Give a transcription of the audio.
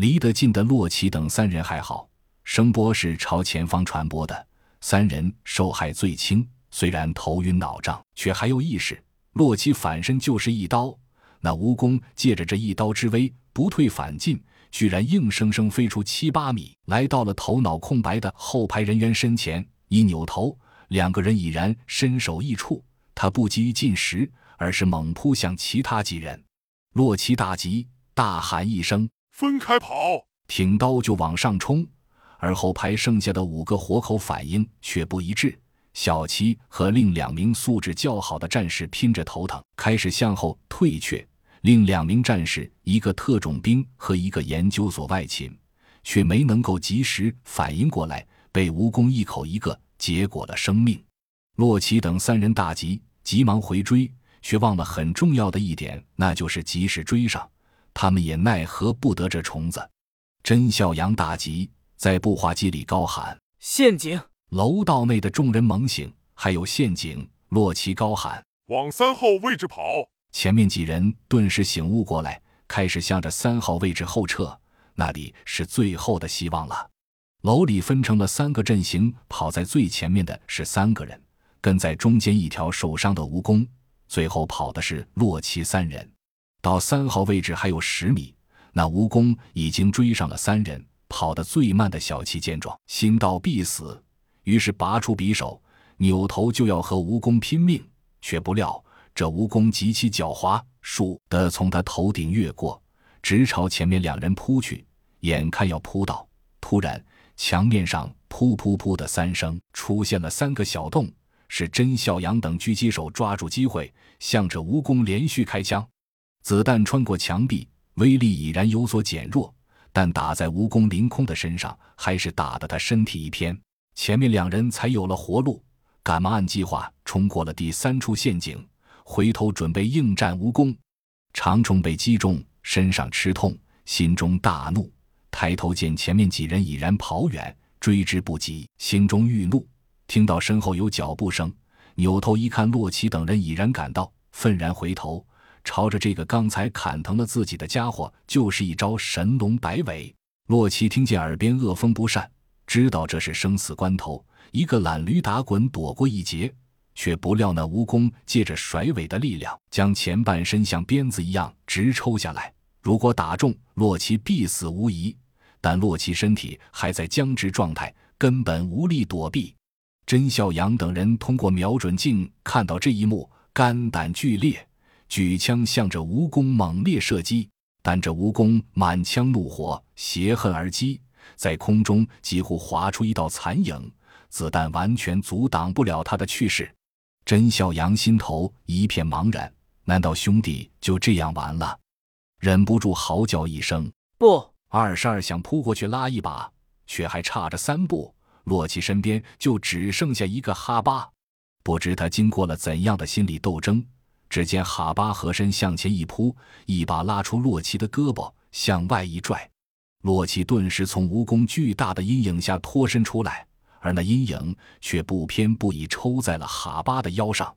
离得近的洛奇等三人还好，声波是朝前方传播的，三人受害最轻。虽然头晕脑胀，却还有意识。洛奇反身就是一刀，那蜈蚣借着这一刀之威，不退反进，居然硬生生飞出七八米，来到了头脑空白的后排人员身前。一扭头，两个人已然身首异处。他不急于进食，而是猛扑向其他几人。洛奇大急，大喊一声：“分开跑！”挺刀就往上冲，而后排剩下的五个活口反应却不一致。小七和另两名素质较好的战士拼着头疼，开始向后退却。另两名战士，一个特种兵和一个研究所外勤，却没能够及时反应过来，被蜈蚣一口一个结果了生命。洛奇等三人大急，急忙回追，却忘了很重要的一点，那就是及时追上。他们也奈何不得这虫子。甄孝阳大急，在步话机里高喊：“陷阱！”楼道内的众人猛醒，还有陷阱！洛奇高喊：“往三号位置跑！”前面几人顿时醒悟过来，开始向着三号位置后撤，那里是最后的希望了。楼里分成了三个阵型，跑在最前面的是三个人，跟在中间一条受伤的蜈蚣，最后跑的是洛奇三人。到三号位置还有十米，那蜈蚣已经追上了三人。跑得最慢的小七见状，心道必死。于是拔出匕首，扭头就要和蜈蚣拼命，却不料这蜈蚣极其狡猾，倏地从他头顶越过，直朝前面两人扑去。眼看要扑到，突然墙面上噗噗噗的三声出现了三个小洞，是甄孝阳等狙击手抓住机会，向着蜈蚣连续开枪。子弹穿过墙壁，威力已然有所减弱，但打在蜈蚣凌空的身上，还是打得他身体一偏。前面两人才有了活路，赶忙按计划冲过了第三处陷阱，回头准备应战蜈蚣。长虫被击中，身上吃痛，心中大怒，抬头见前面几人已然跑远，追之不及，心中愈怒。听到身后有脚步声，扭头一看，洛奇等人已然赶到，愤然回头，朝着这个刚才砍疼了自己的家伙，就是一招神龙摆尾。洛奇听见耳边恶风不善。知道这是生死关头，一个懒驴打滚躲过一劫，却不料那蜈蚣借着甩尾的力量，将前半身像鞭子一样直抽下来。如果打中洛奇，必死无疑。但洛奇身体还在僵直状态，根本无力躲避。甄孝阳等人通过瞄准镜看到这一幕，肝胆俱裂，举枪向着蜈蚣猛烈射击。但这蜈蚣满腔怒火，携恨而击。在空中几乎划出一道残影，子弹完全阻挡不了他的去势。甄孝阳心头一片茫然，难道兄弟就这样完了？忍不住嚎叫一声：“不！”二十二想扑过去拉一把，却还差着三步，洛奇身边就只剩下一个哈巴。不知他经过了怎样的心理斗争，只见哈巴和身向前一扑，一把拉出洛奇的胳膊，向外一拽。洛奇顿时从蜈蚣巨大的阴影下脱身出来，而那阴影却不偏不倚抽在了哈巴的腰上。